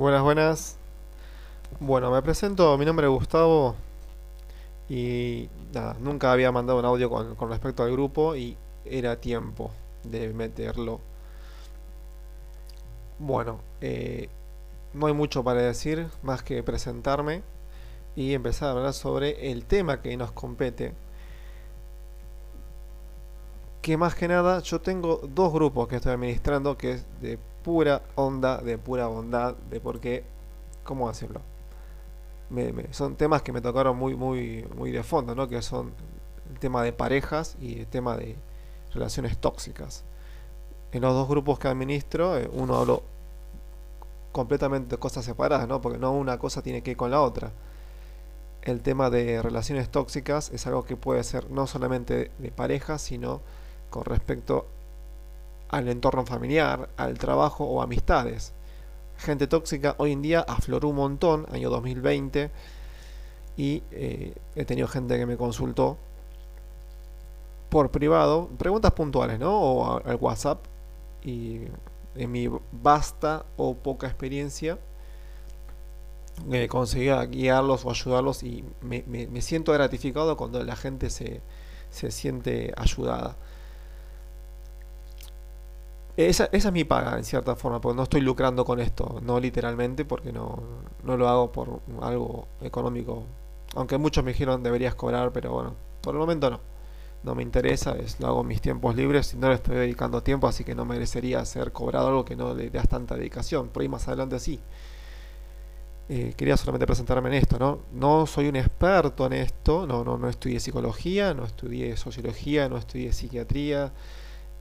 Buenas, buenas. Bueno, me presento, mi nombre es Gustavo y nada, nunca había mandado un audio con, respecto al grupo y era tiempo de meterlo. Bueno, eh, no hay mucho para decir más que presentarme y empezar a hablar sobre el tema que nos compete. Que más que nada yo tengo dos grupos que estoy administrando que es de pura onda, de pura bondad, de por qué, ¿cómo me- son temas que me tocaron muy, muy, muy de fondo, ¿no? Que son el tema de parejas y el tema de relaciones tóxicas. En los dos grupos que administro, eh, uno hablo completamente de cosas separadas, ¿no? Porque no una cosa tiene que ir con la otra. El tema de relaciones tóxicas es algo que puede ser no solamente de pareja, sino con respecto al entorno familiar, al trabajo o amistades. Gente tóxica hoy en día afloró un montón, año 2020, y eh, he tenido gente que me consultó por privado, preguntas puntuales, ¿no? O al WhatsApp, y en mi vasta o poca experiencia eh, conseguía guiarlos o ayudarlos y me, me- me siento gratificado cuando la gente se, se siente ayudada. Esa, esa es mi paga, en cierta forma, porque no estoy lucrando con esto, no literalmente, porque no, no lo hago por algo económico. Aunque muchos me dijeron deberías cobrar, pero bueno, por el momento no. No me interesa, es, lo hago en mis tiempos libres y no le estoy dedicando tiempo, así que no merecería ser cobrado algo que no le das tanta dedicación. Por ahí más adelante sí. Eh, quería solamente presentarme en esto, ¿no? No soy un experto en esto, no, no, no estudié psicología, no estudié sociología, no estudié psiquiatría,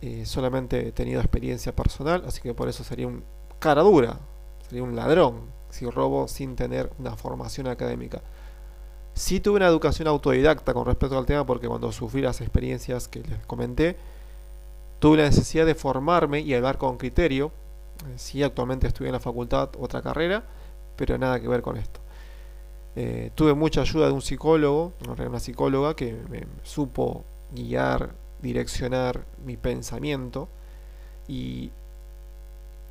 eh, solamente he tenido experiencia personal, así que por eso sería un cara dura, sería un ladrón si robo sin tener una formación académica. Sí tuve una educación autodidacta con respecto al tema porque cuando sufrí las experiencias que les comenté, tuve la necesidad de formarme y hablar con criterio. Eh, Sí, actualmente estudié en la facultad otra carrera, pero nada que ver con esto. Eh, tuve mucha ayuda de un psicólogo, una psicóloga que me supo guiar, direccionar mi pensamiento y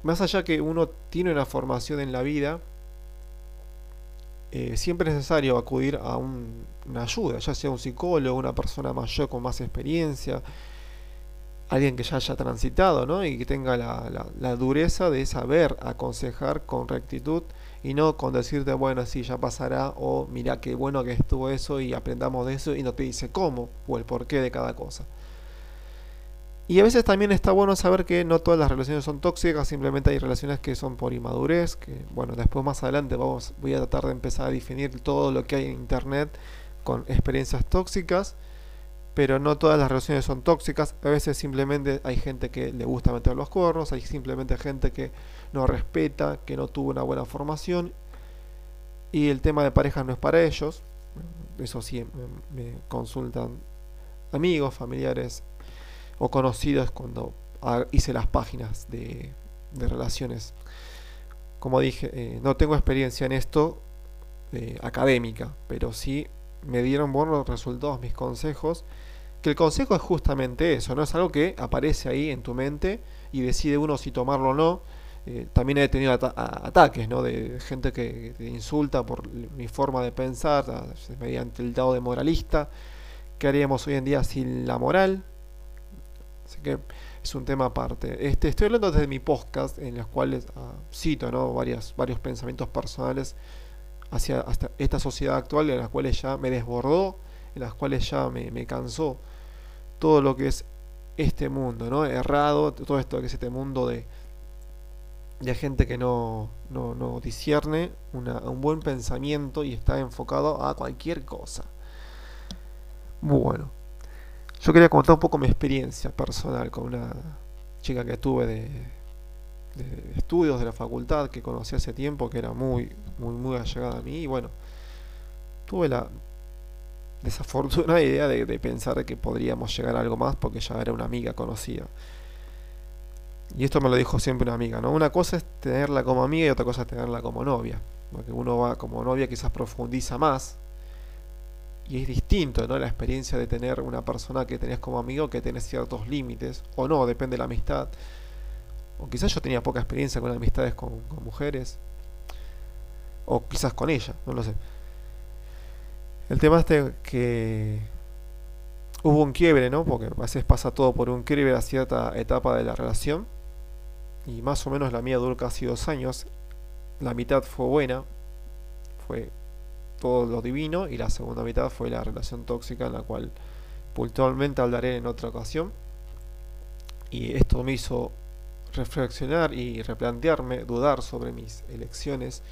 más allá que uno tiene una formación en la vida, eh, siempre es necesario acudir a un- una ayuda, ya sea un psicólogo, una persona mayor con más experiencia, alguien que ya haya transitado, ¿no? Y que tenga la, la- la dureza de saber aconsejar con rectitud y no con decirte, bueno, sí, ya pasará, o mira qué bueno que estuvo eso y aprendamos de eso y no te dice cómo o el porqué de cada cosa. Y a veces también está bueno saber que no todas las relaciones son tóxicas, simplemente hay relaciones que son por inmadurez, que bueno, después más adelante vamos, voy a tratar de empezar a definir todo lo que hay en internet con experiencias tóxicas, pero no todas las relaciones son tóxicas, a veces simplemente hay gente que le gusta meter los cuernos, hay simplemente gente que no respeta, que no tuvo una buena formación y el tema de pareja no es para ellos, eso sí, me consultan amigos, familiares o conocidos cuando hice las páginas de, relaciones. Como dije, eh, no tengo experiencia en esto eh, académica, pero sí me dieron buenos resultados mis consejos. Que el consejo es justamente eso, no es algo que aparece ahí en tu mente y decide uno si tomarlo o no. Eh, también he tenido ataques, ¿no? De gente que, te insulta por mi forma de pensar, mediante el dado de moralista. ¿Qué haríamos hoy en día sin la moral? Así que es un tema aparte. Este, estoy hablando desde mi podcast, en los cuales ah, cito ¿no? Varias, varios pensamientos personales hacia hasta esta sociedad actual, en las cuales ya me desbordó, en las cuales ya me, me cansó todo lo que es este mundo, ¿no? Errado, todo esto que es este mundo de, de gente que no, no, no discierne una- un buen pensamiento y está enfocado a cualquier cosa. Bueno. Yo quería contar un poco mi experiencia personal con una chica que tuve de, estudios de la facultad que conocí hace tiempo, que era muy, muy, muy allegada a mí. Y bueno, tuve la desafortunada idea de, de pensar que podríamos llegar a algo más porque ya era una amiga conocida. Y esto me lo dijo siempre una amiga, ¿no? Una cosa es tenerla como amiga y otra cosa es tenerla como novia. Porque uno va como novia quizás profundiza más y es distinto, ¿no? La experiencia de tener una persona que tenés como amigo que tenés ciertos límites, o no, depende de la amistad. O quizás yo tenía poca experiencia con amistades con, mujeres. O quizás con ella, no lo sé. El tema es que hubo un quiebre, ¿no? Porque a veces pasa todo por un quiebre a cierta etapa de la relación. Y más o menos la mía duró casi dos años. La mitad fue buena, fue todo lo divino. Y la segunda mitad fue la relación tóxica, en la cual puntualmente hablaré en otra ocasión. Y esto me hizo reflexionar y replantearme, dudar sobre mis elecciones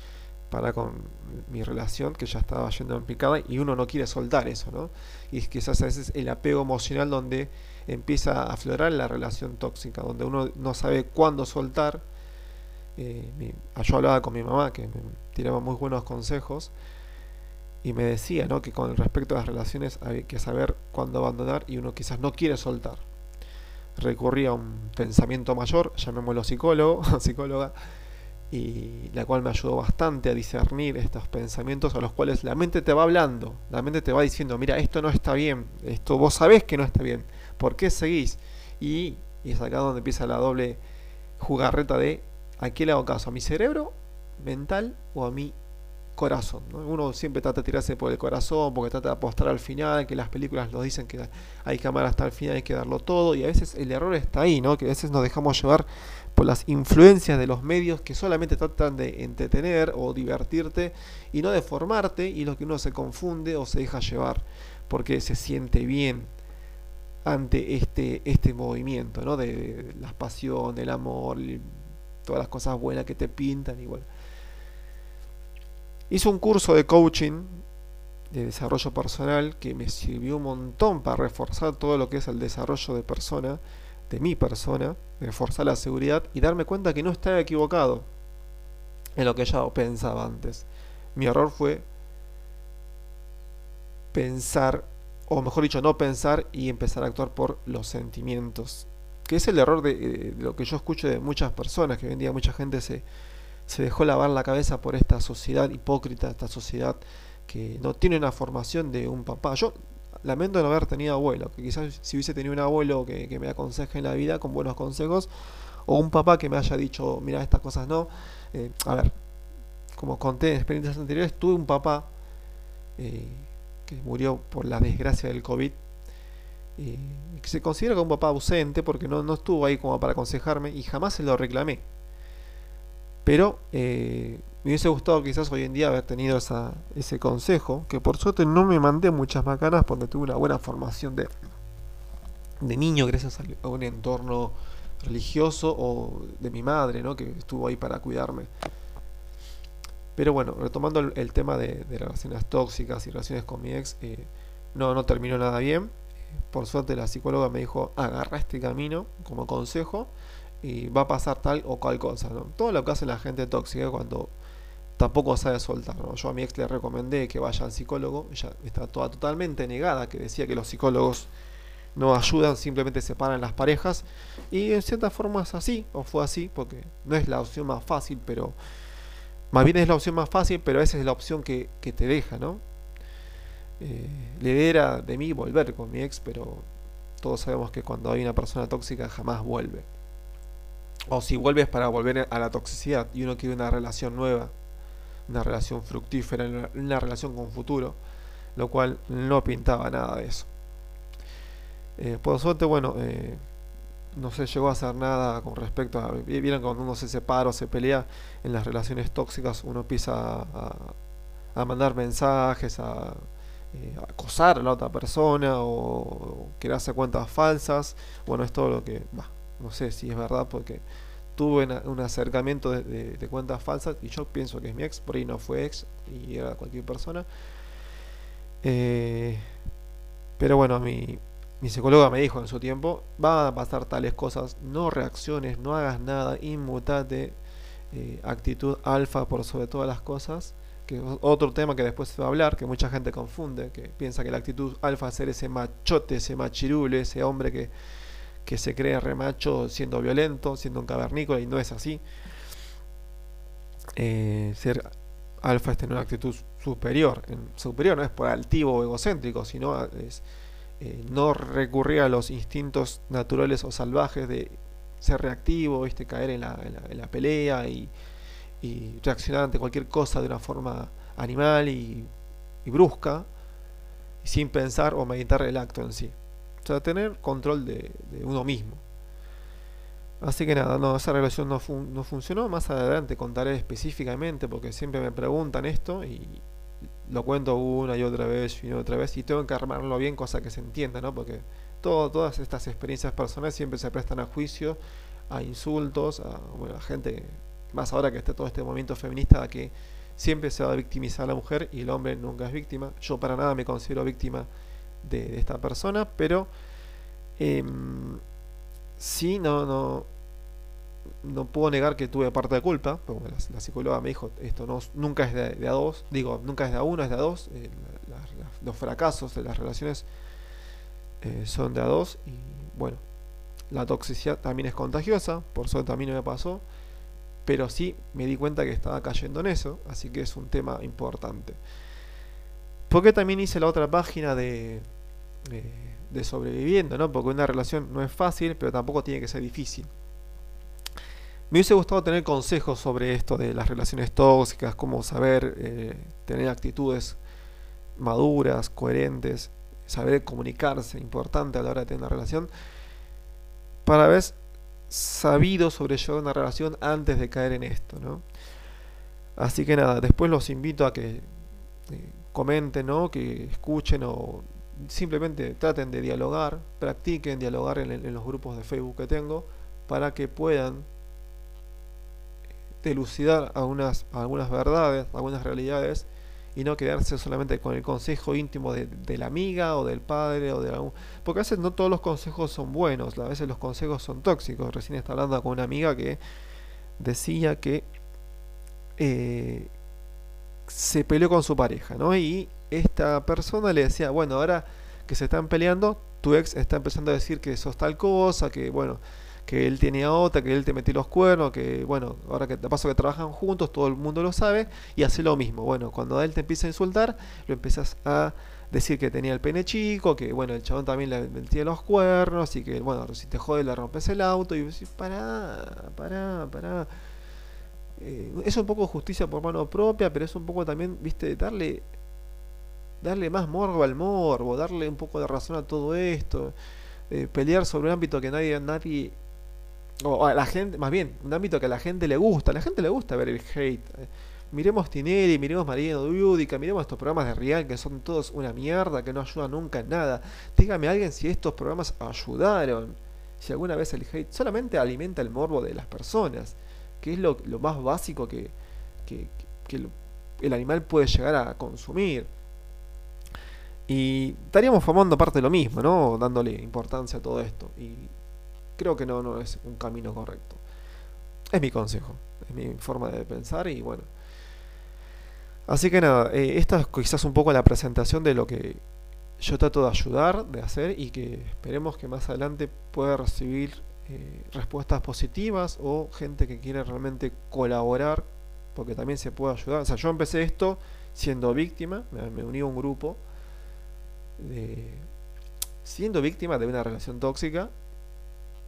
para con mi relación que ya estaba yendo en picada y uno no quiere soltar eso, ¿no? Y quizás a veces el apego emocional donde empieza a aflorar la relación tóxica, donde uno no sabe cuándo soltar. Eh, yo hablaba con mi mamá que me tiraba muy buenos consejos y me decía ¿no? que con respecto a las relaciones hay que saber cuándo abandonar y uno quizás no quiere soltar. Recurría a un pensamiento mayor, llamémoslo psicólogo, psicóloga, y la cual me ayudó bastante a discernir estos pensamientos a los cuales la mente te va hablando, la mente te va diciendo, mira, esto no está bien, esto vos sabés que no está bien, ¿por qué seguís? Y, es acá donde empieza la doble jugarreta de ¿a qué le hago caso? ¿A mi cerebro mental o a mi corazón? Uno siempre trata de tirarse por el corazón porque trata de apostar al final, que las películas nos dicen que hay que amar hasta el final, hay que darlo todo, y a veces el error está ahí, ¿no? que a veces nos dejamos llevar por las influencias de los medios que solamente tratan de entretener o divertirte y no de formarte y lo que uno se confunde o se deja llevar porque se siente bien ante este, este movimiento ¿no? de, la pasión, el amor, todas las cosas buenas que te pintan igual. Hice un curso de coaching de desarrollo personal que me sirvió un montón para reforzar todo lo que es el desarrollo de persona de mi persona, reforzar la seguridad y darme cuenta que no estaba equivocado en lo que ya pensaba antes. Mi error fue pensar, o mejor dicho, no pensar y empezar a actuar por los sentimientos. Que es el error de, lo que yo escucho de muchas personas, que hoy en día mucha gente se, se dejó lavar la cabeza por esta sociedad hipócrita, esta sociedad que no tiene una formación de un papá. Yo lamento no haber tenido abuelo, que quizás si hubiese tenido un abuelo que, me aconseje en la vida con buenos consejos, o un papá que me haya dicho, mira, estas cosas no. Eh, a ver, como conté en experiencias anteriores, tuve un papá eh, que murió por la desgracia del COVID, y que se considera como un papá ausente porque no, no estuvo ahí como para aconsejarme y jamás se lo reclamé. Pero eh, me hubiese gustado quizás hoy en día haber tenido esa, ese consejo, que por suerte no me mandé muchas macanas porque tuve una buena formación de, de niño gracias a un entorno religioso o de mi madre, ¿no? que estuvo ahí para cuidarme. Pero bueno, retomando el, tema de, relaciones tóxicas y relaciones con mi ex, eh, no, no terminó nada bien. Por suerte la psicóloga me dijo, agarra este camino como consejo y va a pasar tal o cual cosa. ¿no? Todo lo que hace la gente tóxica cuando tampoco sabe soltar. Yo a mi ex le recomendé que vaya al psicólogo, ella está toda totalmente negada, que decía que los psicólogos no ayudan, simplemente separan las parejas. Y en cierta forma es así, o fue así, porque no es la opción más fácil, pero más bien es la opción más fácil, pero esa es la opción que, te deja, ¿no? Eh, le era de mí volver con mi ex, pero todos sabemos que cuando hay una persona tóxica jamás vuelve. O si vuelves para volver a la toxicidad y uno quiere una relación nueva, una relación fructífera, una relación con futuro, lo cual no pintaba nada de eso. Eh, por suerte, bueno, eh, no se llegó a hacer nada con respecto a. Vieron cuando uno se separa o se pelea en las relaciones tóxicas, uno empieza a, mandar mensajes, a, eh, acosar a la otra persona o, crearse cuentas falsas. Bueno, es todo lo que. No sé si es verdad porque tuve un acercamiento de, cuentas falsas y yo pienso que es mi ex, por ahí no fue ex y era cualquier persona. Eh, pero bueno, mi, mi psicóloga me dijo en su tiempo, va a pasar tales cosas, no reacciones, no hagas nada, inmutate, eh, actitud alfa por sobre todas las cosas, que es otro tema que después se va a hablar, que mucha gente confunde, que piensa que la actitud alfa es ser ese machote, ese machirule, ese hombre que que se cree remacho siendo violento, siendo un cavernícola, y no es así. Eh, ser alfa es tener una actitud superior. En, superior no es por altivo o egocéntrico, sino es eh, no recurrir a los instintos naturales o salvajes de ser reactivo, caer en la, pelea y, reaccionar ante cualquier cosa de una forma animal y, brusca, sin pensar o meditar el acto en sí. O sea, tener control de, uno mismo. Así que nada, no, esa relación no, funcionó. Más adelante contaré específicamente porque siempre me preguntan esto y lo cuento una y otra vez y otra vez y tengo que armarlo bien, cosa que se entienda, ¿no? Porque todas estas experiencias personales siempre se prestan a juicio, a insultos, a gente más ahora que está todo este movimiento feminista que siempre se va a victimizar a la mujer y el hombre nunca es víctima. Yo para nada me considero víctima de, esta persona, pero eh, sí, no, no, no puedo negar que tuve parte de culpa, porque la, psicóloga me dijo, esto no, nunca es de, a dos, digo, nunca es de a uno, es de a dos, eh, los fracasos de las relaciones eh, son de a dos, y bueno, la toxicidad también es contagiosa, por suerte a mí no me pasó, pero sí me di cuenta que estaba cayendo en eso, así que es un tema importante. Porque también hice la otra página de, de, sobreviviendo, ¿no? Porque una relación no es fácil, pero tampoco tiene que ser difícil. Me hubiese gustado tener consejos sobre esto de las relaciones tóxicas, cómo saber eh, tener actitudes maduras, coherentes, saber comunicarse, importante a la hora de tener una relación, para haber sabido sobrellevar una relación antes de caer en esto, ¿no? Así que nada, después los invito a que eh, comenten, ¿no? Que escuchen o simplemente traten de dialogar, practiquen dialogar en, los grupos de Facebook que tengo para que puedan delucidar algunas, algunas verdades, algunas realidades y no quedarse solamente con el consejo íntimo de, la amiga o del padre o de algún... Porque a veces no todos los consejos son buenos, a veces los consejos son tóxicos. Recién estaba hablando con una amiga que decía que eh, se peleó con su pareja, ¿no? Y esta persona le decía, bueno, ahora que se están peleando, tu ex está empezando a decir que sos tal cosa, que bueno, que él tenía otra, que él te metió los cuernos, que bueno, ahora que te paso que trabajan juntos, todo el mundo lo sabe, y hace lo mismo. Bueno, cuando él te empieza a insultar, lo empiezas a decir que tenía el pene chico, que bueno, el chabón también le metía los cuernos, y que bueno, si te jode le rompes el auto, y decís, pará, pará, pará. Eh, es un poco justicia por mano propia, pero es un poco también, viste, darle darle más morbo al morbo, darle un poco de razón a todo esto, eh, pelear sobre un ámbito que nadie, nadie, o a la gente, más bien, un ámbito que a la gente le gusta, a la gente le gusta ver el hate. Eh, miremos Tineri, miremos Mariano Dudica, miremos estos programas de Real que son todos una mierda, que no ayudan nunca en nada. Dígame alguien si estos programas ayudaron, si alguna vez el hate solamente alimenta el morbo de las personas, que es lo, más básico que, que el animal puede llegar a consumir. Y estaríamos formando parte de lo mismo, ¿no? Dándole importancia a todo esto. Y creo que no, no es un camino correcto. Es mi consejo, es mi forma de pensar y bueno. Así que nada, eh, esta es quizás un poco la presentación de lo que yo trato de ayudar, de hacer y que esperemos que más adelante pueda recibir eh, respuestas positivas o gente que quiera realmente colaborar, porque también se puede ayudar. O sea, yo empecé esto siendo víctima, me uní a un grupo siendo víctima de una relación tóxica.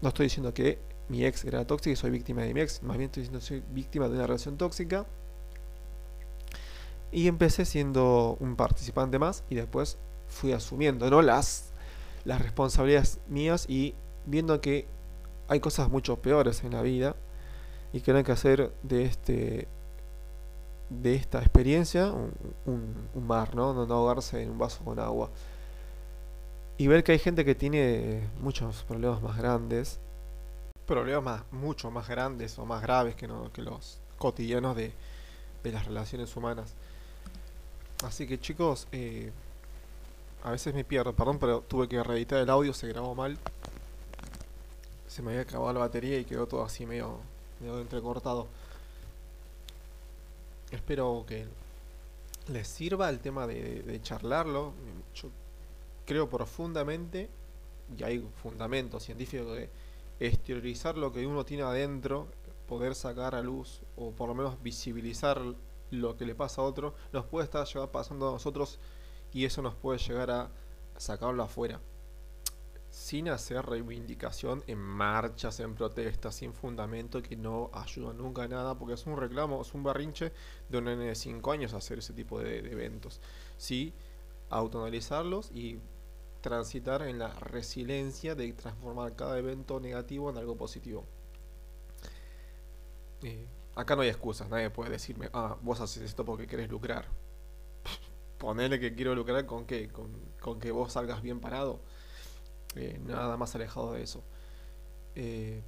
No estoy diciendo que mi ex era tóxica y soy víctima de mi ex, más bien estoy diciendo que soy víctima de una relación tóxica. Y empecé siendo un participante más y después fui asumiendo ¿no? las, las responsabilidades mías y viendo que hay cosas mucho peores en la vida y que hay que hacer de este de esta experiencia un, un mar, ¿no? No ahogarse en un vaso con agua y ver que hay gente que tiene muchos problemas más grandes, problemas mucho más grandes o más graves que, los cotidianos de, de las relaciones humanas. Así que chicos, eh, a veces me pierdo, perdón, pero tuve que reeditar el audio, se grabó mal. Se me había acabado la batería y quedó todo así medio, medio entrecortado. Espero que les sirva el tema de, charlarlo. Creo profundamente, y hay fundamento científico de exteriorizar lo que uno tiene adentro, poder sacar a luz o por lo menos visibilizar lo que le pasa a otro, nos puede estar pasando a nosotros y eso nos puede llegar a sacarlo afuera. sin hacer reivindicación en marchas, en protestas, sin fundamento que no ayuda nunca a nada, porque es un reclamo, es un barrinche de un nene de 5 años hacer ese tipo de, eventos. Sí, autoanalizarlos y transitar en la resiliencia de transformar cada evento negativo en algo positivo. Eh, acá no hay excusas, nadie puede decirme, ah, vos haces esto porque querés lucrar. Ponele que quiero lucrar con qué, con, con que vos salgas bien parado. Eh, nada más alejado de eso. Eh,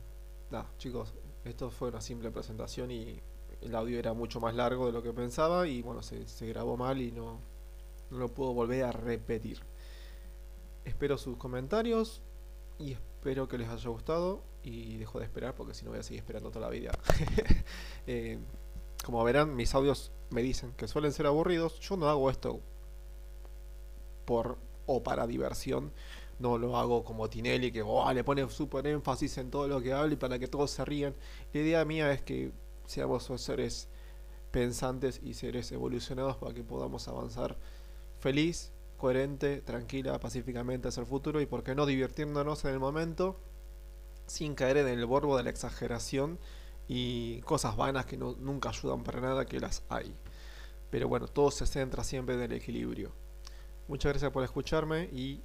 chicos, esto fue una simple presentación y el audio era mucho más largo de lo que pensaba y bueno, se, grabó mal y no, no lo puedo volver a repetir. Espero sus comentarios y espero que les haya gustado y dejo de esperar porque si no voy a seguir esperando toda la vida. Eh, como verán, mis audios me dicen que suelen ser aburridos. Yo no hago esto por o para diversión no lo hago como Tinelli, que oh, le pone súper énfasis en todo lo que habla y para que todos se rían. La idea mía es que seamos seres pensantes y seres evolucionados para que podamos avanzar feliz, coherente, tranquila, pacíficamente hacia el futuro y por qué no divirtiéndonos en el momento sin caer en el borbo de la exageración y cosas vanas que no, nunca ayudan para nada que las hay. Pero bueno, todo se centra siempre en el equilibrio. Muchas gracias por escucharme y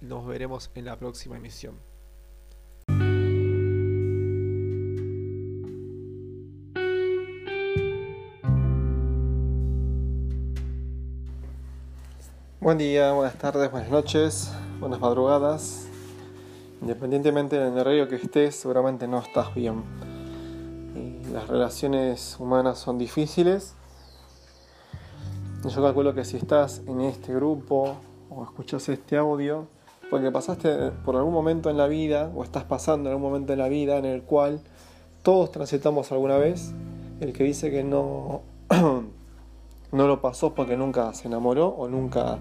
nos veremos en la próxima emisión. Buen día, buenas tardes, buenas noches, buenas madrugadas. Independientemente del horario que estés, seguramente no estás bien. las relaciones humanas son difíciles. Yo calculo que si estás en este grupo o escuchas este audio, porque pasaste por algún momento en la vida, o estás pasando en algún momento en la vida en el cual todos transitamos alguna vez. El que dice que no, no lo pasó porque nunca se enamoró o nunca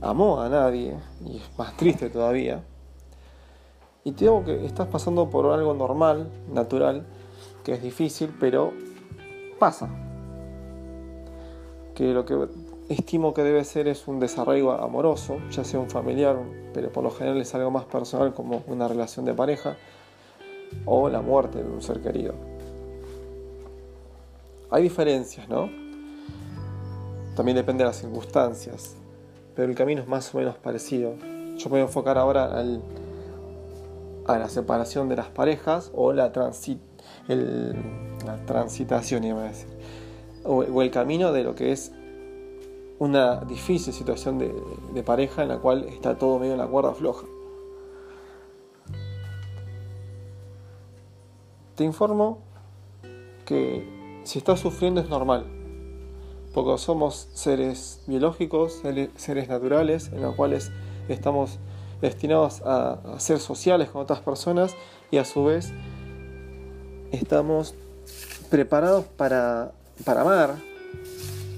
amó a nadie, y es más triste todavía. Y te digo que estás pasando por algo normal, natural, que es difícil, pero pasa. Que lo que estimo que debe ser es un desarrollo amoroso, ya sea un familiar, pero por lo general es algo más personal como una relación de pareja o la muerte de un ser querido. Hay diferencias, ¿no? También depende de las circunstancias, pero el camino es más o menos parecido. Yo voy a enfocar ahora al, a la separación de las parejas o la, transit, la transitación, iba a decir, o el camino de lo que es una difícil situación de, pareja en la cual está todo medio en la cuerda floja. Te informo que si estás sufriendo es normal, porque somos seres biológicos, seres naturales, en los cuales estamos destinados a, ser sociales con otras personas y a su vez estamos preparados para, para amar,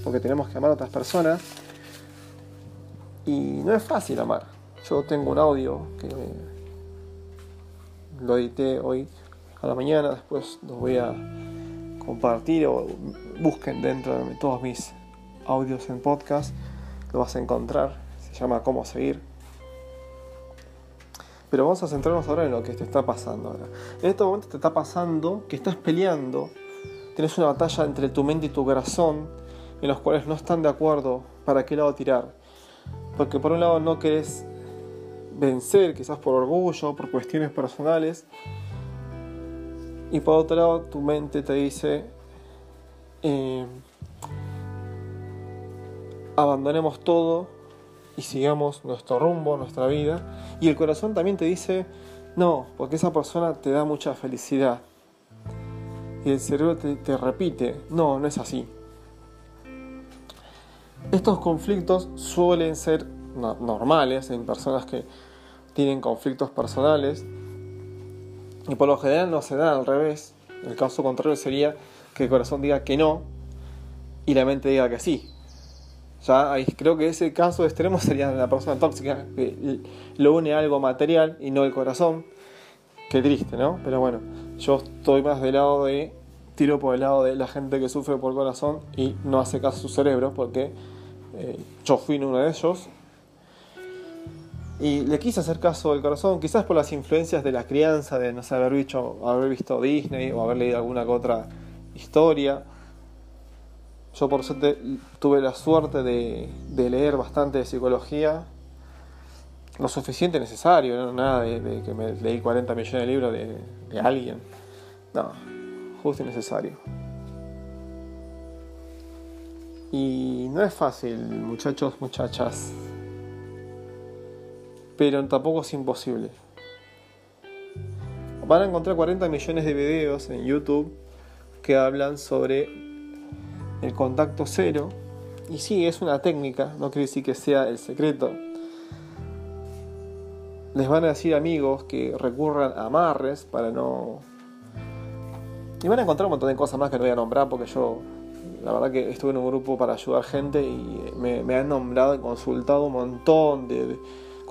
porque tenemos que amar a otras personas. Y no es fácil amar. Yo tengo un audio que lo edité hoy a la mañana, después lo voy a compartir o busquen dentro de todos mis audios en podcast, lo vas a encontrar, se llama Cómo seguir. Pero vamos a centrarnos ahora en lo que te está pasando ahora. En este momento te está pasando que estás peleando, tienes una batalla entre tu mente y tu corazón, en los cuales no están de acuerdo para qué lado tirar. Porque por un lado no querés vencer, quizás por orgullo, por cuestiones personales. Y por otro lado tu mente te dice, eh, abandonemos todo y sigamos nuestro rumbo, nuestra vida. Y el corazón también te dice, no, porque esa persona te da mucha felicidad. Y el cerebro te, te repite, no, no es así. Estos conflictos suelen ser normales en personas que tienen conflictos personales y por lo general no se dan al revés. El caso contrario sería que el corazón diga que no y la mente diga que sí. Ya creo que ese caso extremo sería la persona tóxica que lo une a algo material y no el corazón. Qué triste, ¿no? Pero bueno, yo estoy más del lado de tiro por el lado de la gente que sufre por corazón y no hace caso a su cerebro porque eh, yo fui uno de ellos. Y le quise hacer caso del corazón, quizás por las influencias de la crianza, de no sé, haber visto, haber visto Disney o haber leído alguna que otra historia. Yo por suerte tuve la suerte de, leer bastante de psicología, lo suficiente necesario, ¿no? nada de, que me leí 40 millones de libros de, de alguien. No, justo y necesario. Y no es fácil, muchachos, muchachas. Pero tampoco es imposible. Van a encontrar 40 millones de videos en YouTube que hablan sobre el contacto cero. Y sí, es una técnica, no quiere decir que sea el secreto. Les van a decir amigos que recurran a amarres para no... Y van a encontrar un montón de cosas más que no voy a nombrar porque yo la verdad que estuve en un grupo para ayudar gente y me, han nombrado y consultado un montón de,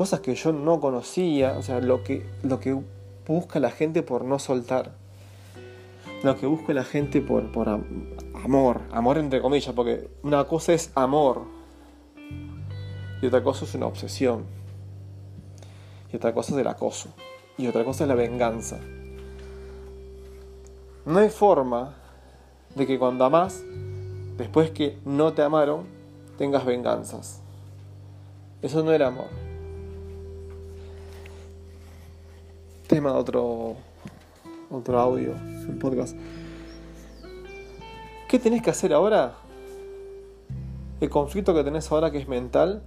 cosas que yo no conocía, o sea, lo que, lo que busca la gente por no soltar, lo que busca la gente por, por amor, amor entre comillas, porque una cosa es amor y otra cosa es una obsesión y otra cosa es el acoso y otra cosa es la venganza. No hay forma de que cuando amas después que no te amaron, tengas venganzas. Eso no era amor. Tema de otro, otro audio, un podcast. ¿Qué tenés que hacer ahora? El conflicto que tenés ahora que es mental,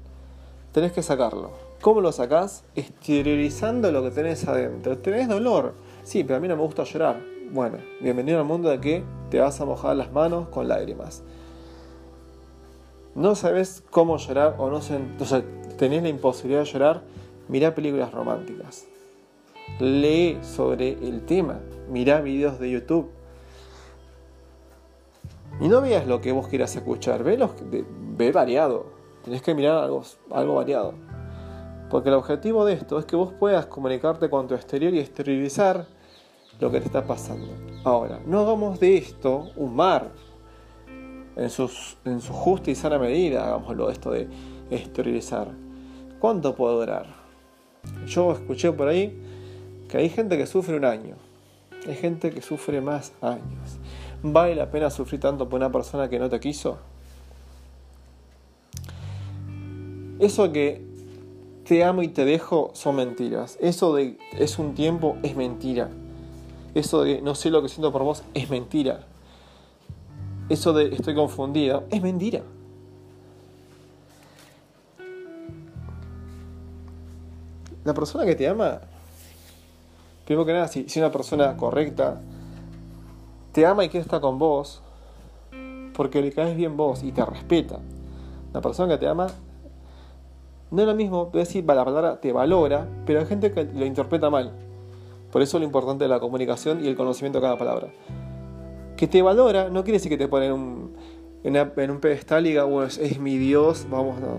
tenés que sacarlo. ¿Cómo lo sacás? Exteriorizando lo que tenés adentro. Tenés dolor. Sí, pero a mí no me gusta llorar. Bueno, bienvenido al mundo de que te vas a mojar las manos con lágrimas no sabes cómo llorar o no o sea, tenés la imposibilidad de llorar, mirá películas románticas. Lee sobre el tema, mirá videos de YouTube. Y no veas lo que vos quieras escuchar, ve, los, ve variado. Tenés que mirar algo, algo variado. Porque el objetivo de esto es que vos puedas comunicarte con tu exterior y exteriorizar lo que te está pasando. Ahora, no hagamos de esto un mar, en, su justa y sana medida, hagámoslo, esto de esterilizar. ¿Cuánto puede durar? Yo escuché por ahí que hay gente que sufre un año, hay gente que sufre más años. ¿Vale la pena sufrir tanto por una persona que no te quiso? Eso que te amo y te dejo son mentiras. Eso de es un tiempo es mentira. Eso de no sé lo que siento por vos es mentira eso de estoy confundido, es mentira. La persona que te ama, primero que nada, si, si una persona correcta, te ama y quiere estar con vos, porque le caes bien vos y te respeta. La persona que te ama, no es lo mismo, voy a decir la palabra te valora, pero hay gente que lo interpreta mal. Por eso lo importante de la comunicación y el conocimiento de cada palabra que te valora no quiere decir que te pone en un, pedestal y diga, bueno, es, mi Dios, vamos, no.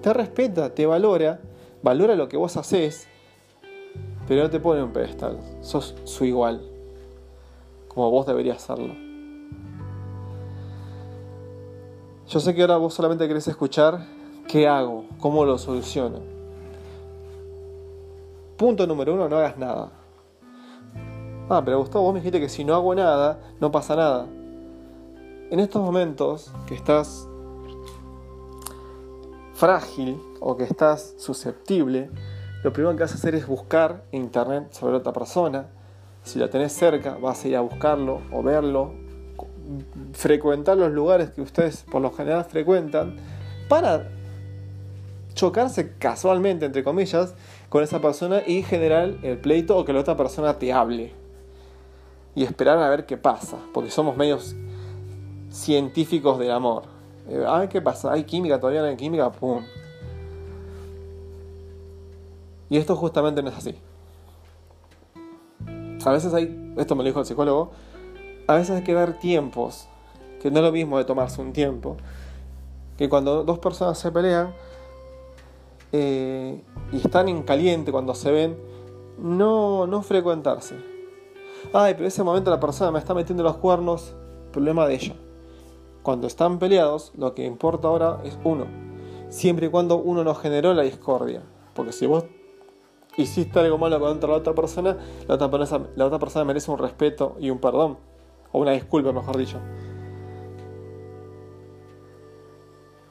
Te respeta, te valora, valora lo que vos haces, pero no te pone un pedestal. Sos su igual, como vos deberías serlo. Yo sé que ahora vos solamente querés escuchar qué hago, cómo lo soluciono. Punto número uno, no hagas nada. Ah, pero Gustavo, vos me dijiste que si no hago nada, no pasa nada. En estos momentos que estás frágil o que estás susceptible, lo primero que vas a hacer es buscar en internet sobre otra persona. Si la tenés cerca, vas a ir a buscarlo o verlo, frecuentar los lugares que ustedes por lo general frecuentan para chocarse casualmente, entre comillas, con esa persona y generar el pleito o que la otra persona te hable y esperar a ver qué pasa, porque somos medios científicos del amor. Eh, a qué pasa, hay química, todavía no hay química, ¡pum! Y esto justamente no es así. A veces hay, esto me lo dijo el psicólogo, a veces hay que dar tiempos, que no es lo mismo de tomarse un tiempo, que cuando dos personas se pelean eh, y están en caliente cuando se ven, no, no frecuentarse ay, pero ese momento la persona me está metiendo los cuernos, problema de ella. Cuando están peleados, lo que importa ahora es uno, siempre y cuando uno no generó la discordia. Porque si vos hiciste algo malo contra la otra persona, la otra persona, la otra persona merece un respeto y un perdón. O una disculpa, mejor dicho.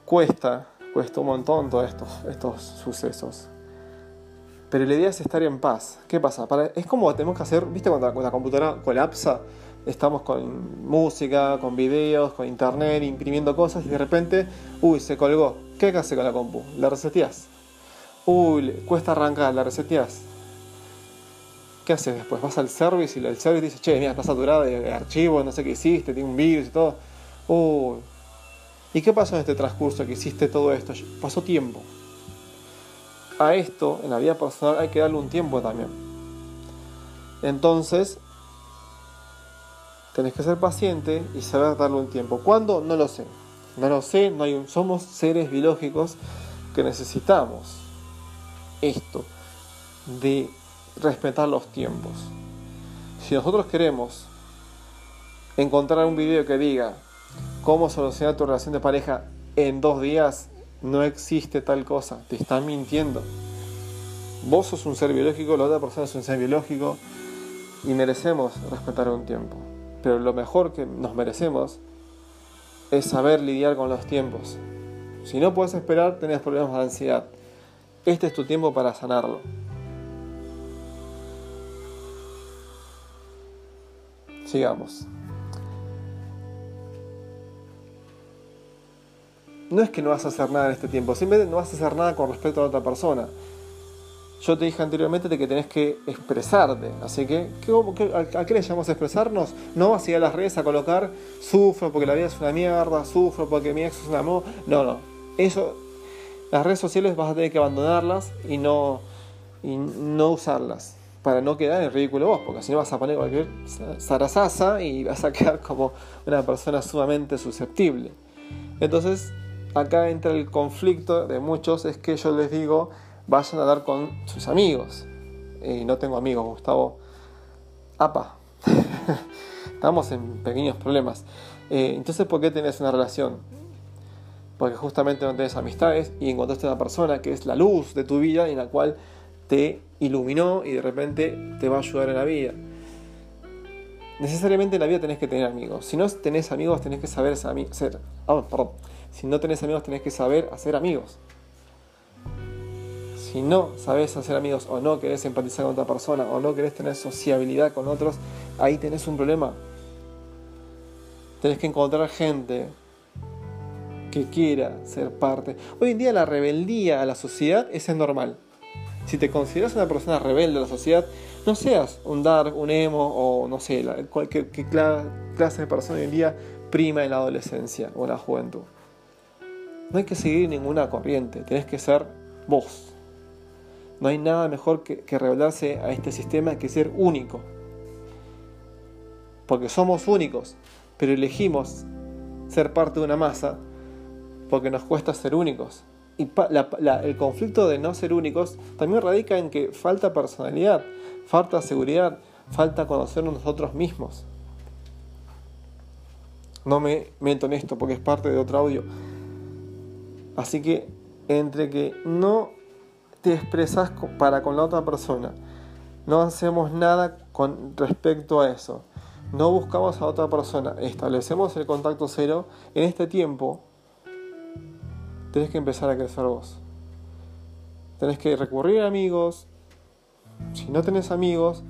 Cuesta, cuesta un montón todos estos, estos sucesos. Pero la idea es estar en paz. ¿Qué pasa? es como tenemos que hacer, ¿viste cuando la, computadora colapsa? Estamos con música, con videos, con internet, imprimiendo cosas y de repente, uy, se colgó. ¿Qué hacer con la compu? La reseteás. Uy, cuesta arrancar, la reseteás. ¿Qué haces después? Vas al service y el service dice, che, mira, está saturado de archivos, no sé qué hiciste, tiene un virus y todo. Uy. ¿Y qué pasó en este transcurso que hiciste todo esto? Pasó tiempo a esto, en la vida personal, hay que darle un tiempo también. Entonces, tenés que ser paciente y saber darle un tiempo. ¿Cuándo? No lo sé. No lo sé, no hay un... somos seres biológicos que necesitamos esto de respetar los tiempos. Si nosotros queremos encontrar un video que diga cómo solucionar tu relación de pareja en dos días, no existe tal cosa, te están mintiendo. Vos sos un ser biológico, la otra persona es un ser biológico y merecemos respetar un tiempo. Pero lo mejor que nos merecemos es saber lidiar con los tiempos. Si no puedes esperar, tenés problemas de ansiedad. Este es tu tiempo para sanarlo. Sigamos. no es que no vas a hacer nada en este tiempo, simplemente no vas a hacer nada con respecto a la otra persona. Yo te dije anteriormente de que tenés que expresarte, así que ¿a qué le llamamos a expresarnos? No vas a ir a las redes a colocar sufro porque la vida es una mierda, sufro porque mi ex es un amor. No, no. Eso, las redes sociales vas a tener que abandonarlas y no, y no usarlas para no quedar en ridículo vos, porque si no vas a poner cualquier zarazasa y vas a quedar como una persona sumamente susceptible. Entonces, acá entra el conflicto de muchos, es que yo les digo, vayan a dar con sus amigos. Y no tengo amigos, Gustavo. Apa. Estamos en pequeños problemas. Eh, entonces, ¿por qué tenés una relación? Porque justamente no tenés amistades y encontraste una persona que es la luz de tu vida y en la cual te iluminó y de repente te va a ayudar en la vida. Necesariamente en la vida tenés que tener amigos. Si no tenés amigos, tenés que saber ser. Oh, perdón si no tenés amigos, tenés que saber hacer amigos. Si no sabes hacer amigos o no querés empatizar con otra persona o no querés tener sociabilidad con otros, ahí tenés un problema. Tenés que encontrar gente que quiera ser parte. Hoy en día la rebeldía a la sociedad es normal. Si te consideras una persona rebelde a la sociedad, no seas un dark, un emo o no sé, cualquier clase de persona hoy en día prima en la adolescencia o en la juventud. No hay que seguir ninguna corriente, tenés que ser vos. No hay nada mejor que, que revelarse a este sistema que ser único. Porque somos únicos, pero elegimos ser parte de una masa porque nos cuesta ser únicos. Y el conflicto de no ser únicos también radica en que falta personalidad, falta seguridad, falta conocernos nosotros mismos. No me meto en esto porque es parte de otro audio. Así que entre que no te expresas para con la otra persona, no hacemos nada con respecto a eso, no buscamos a otra persona, establecemos el contacto cero, en este tiempo tenés que empezar a crecer vos. Tenés que recurrir a amigos. Si no tenés amigos,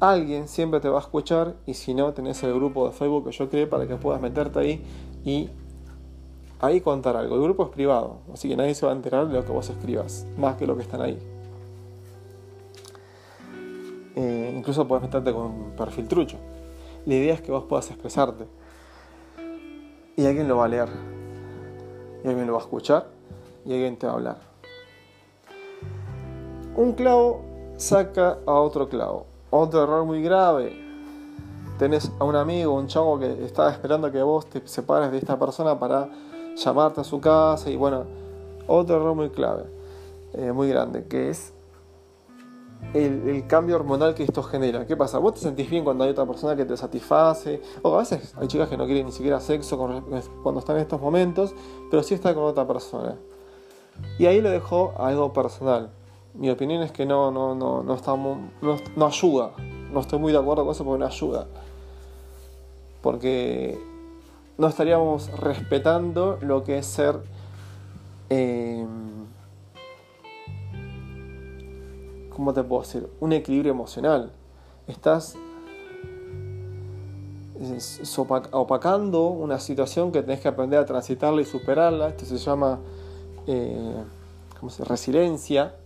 alguien siempre te va a escuchar y si no, tenés el grupo de Facebook que yo creé para que puedas meterte ahí y ahí contar algo. El grupo es privado, así que nadie se va a enterar de lo que vos escribas, más que lo que están ahí. Eh, incluso puedes meterte con un perfil trucho. La idea es que vos puedas expresarte. Y alguien lo va a leer. Alguien lo va a escuchar. Y alguien te va a hablar. Un clavo saca a otro clavo. Otro error muy grave. Tenés a un amigo, un chavo que está esperando que vos te separes de esta persona para llamarte a su casa y bueno, otro error muy clave, eh, muy grande, que es el, cambio hormonal que esto genera. ¿Qué pasa? Vos te sentís bien cuando hay otra persona que te satisface, o a veces hay chicas que no quieren ni siquiera sexo cuando están en estos momentos, pero sí está con otra persona. Y ahí lo dejó algo personal. mi opinión es que no, no, no, no, estamos, no, no ayuda. No estoy muy de acuerdo con eso porque no ayuda. Porque no estaríamos respetando lo que es ser eh, ¿cómo te puedo decir? Un equilibrio emocional. Estás opacando una situación que tenés que aprender a transitarla y superarla. Esto se llama eh, ¿cómo se resiliencia.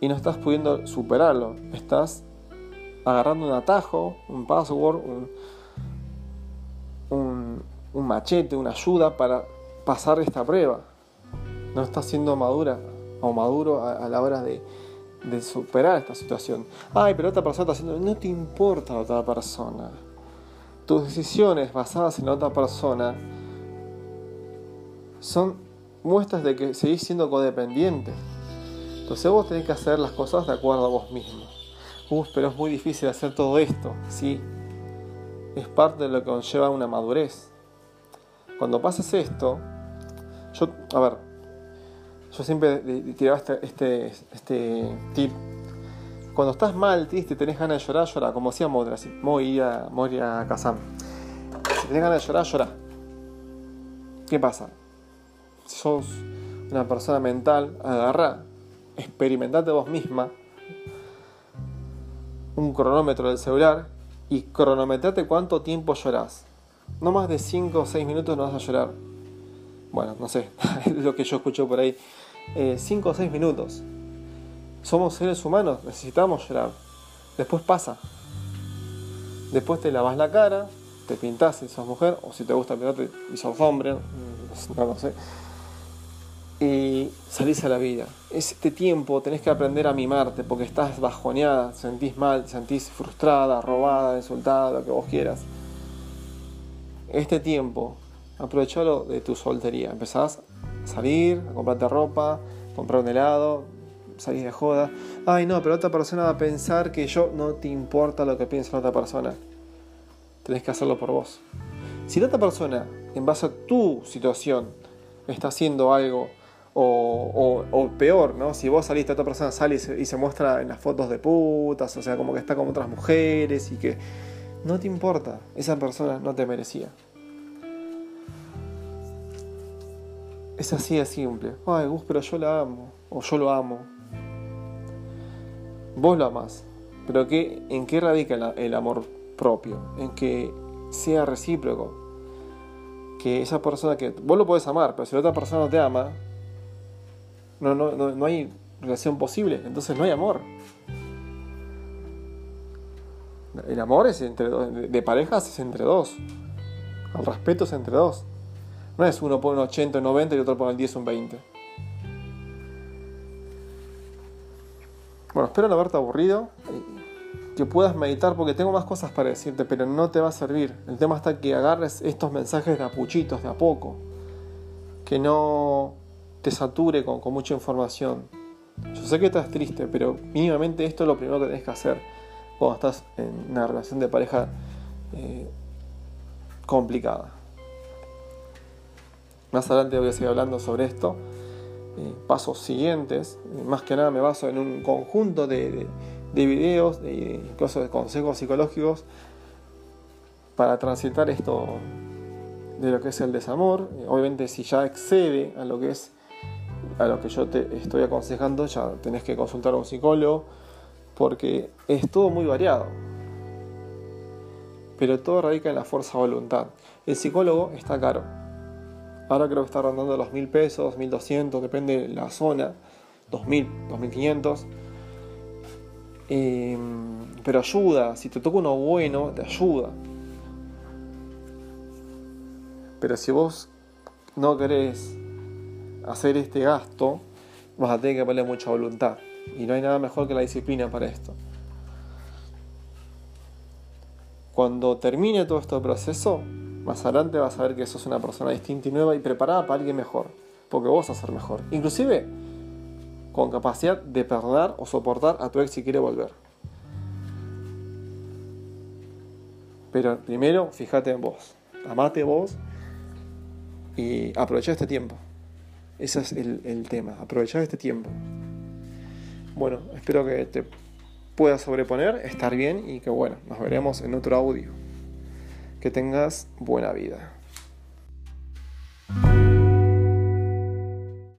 Y no estás pudiendo superarlo. Estás agarrando un atajo, un password, un, un machete, una ayuda para pasar esta prueba. No estás siendo madura o maduro a, la hora de, de, superar esta situación. Ay, pero otra persona está haciendo. No te importa la otra persona. Tus decisiones basadas en la otra persona son muestras de que seguís siendo codependiente. Entonces vos tenés que hacer las cosas de acuerdo a vos mismo. Uf, pero es muy difícil hacer todo esto. Sí, es parte de lo que conlleva una madurez. Cuando pases esto, yo, a ver, yo siempre tiraba este, este, este, tip. Cuando estás mal, triste, tenés ganas de llorar, llorar, como decía Moria, Moria Kazan. Si tenés ganas de llorar, llorar. ¿Qué pasa? Si sos una persona mental, agarrá, experimentate vos misma un cronómetro del celular y cronometrate cuánto tiempo llorás. No más de 5 o 6 minutos no vas a llorar bueno, no sé, es lo que yo escucho por ahí, 5 eh, o 6 minutos. Somos seres humanos, necesitamos llorar. Después pasa. Después te lavas la cara, te pintas si sos mujer, o si te gusta pintarte y sos hombre, no lo sé. Y salís a la vida. Este tiempo tenés que aprender a mimarte porque estás bajoneada, sentís mal, sentís frustrada, robada, insultada, lo que vos quieras. Este tiempo aprovechalo de tu soltería. Empezás salir, a comprarte ropa, comprar un helado, salir de joda. Ay, no, pero otra persona va a pensar que yo no te importa lo que piensa la otra persona. Tenés que hacerlo por vos. Si la otra persona, en base a tu situación, está haciendo algo, o, peor, ¿no? Si vos saliste, otra persona sale y se muestra en las fotos de putas, o sea, como que está con otras mujeres y que no te importa, esa persona no te merecía. Es así de simple. Ay, Gus, pero yo la amo. O yo lo amo. Vos lo amás. Pero ¿qué, ¿en qué radica el, amor propio? En que sea recíproco. Que esa persona que. Vos lo podés amar, pero si la otra persona no te ama, no, no, no, hay relación posible. Entonces no hay amor. El amor es entre dos. De parejas es entre dos. El respeto es entre dos. No es uno pone un 80, un 90 y otro pone el 10, un 20. Bueno, espero no haberte aburrido. Que puedas meditar porque tengo más cosas para decirte, pero no te va a servir. El tema está que agarres estos mensajes de apuchitos, de a poco. Que no te sature con, mucha información. Yo sé que estás triste, pero mínimamente esto es lo primero que tienes que hacer cuando estás en una relación de pareja eh, complicada. Más adelante voy a seguir hablando sobre esto. Eh, pasos siguientes. Más que nada me baso en un conjunto de, de, videos, de, incluso de consejos psicológicos para transitar esto de lo que es el desamor. Eh, obviamente si ya excede a lo que es a lo que yo te estoy aconsejando, ya tenés que consultar a un psicólogo porque es todo muy variado. Pero todo radica en la fuerza de voluntad. El psicólogo está caro Ahora creo que está rondando los mil pesos, 1200, depende de la zona. 2000, 2500. Eh, pero ayuda, si te toca uno bueno, te ayuda. Pero si vos no querés hacer este gasto, vas a tener que ponerle mucha voluntad. Y no hay nada mejor que la disciplina para esto. Cuando termine todo este proceso, más adelante vas a ver que sos una persona distinta y nueva y preparada para alguien mejor, porque vos vas a ser mejor. Inclusive con capacidad de perdonar o soportar a tu ex si quiere volver. Pero primero, fíjate en vos. Amate vos y aprovecha este tiempo. Ese es el, tema, aprovechar este tiempo. Bueno, espero que te puedas sobreponer, estar bien y que bueno, nos veremos en otro audio. Que tengas buena vida.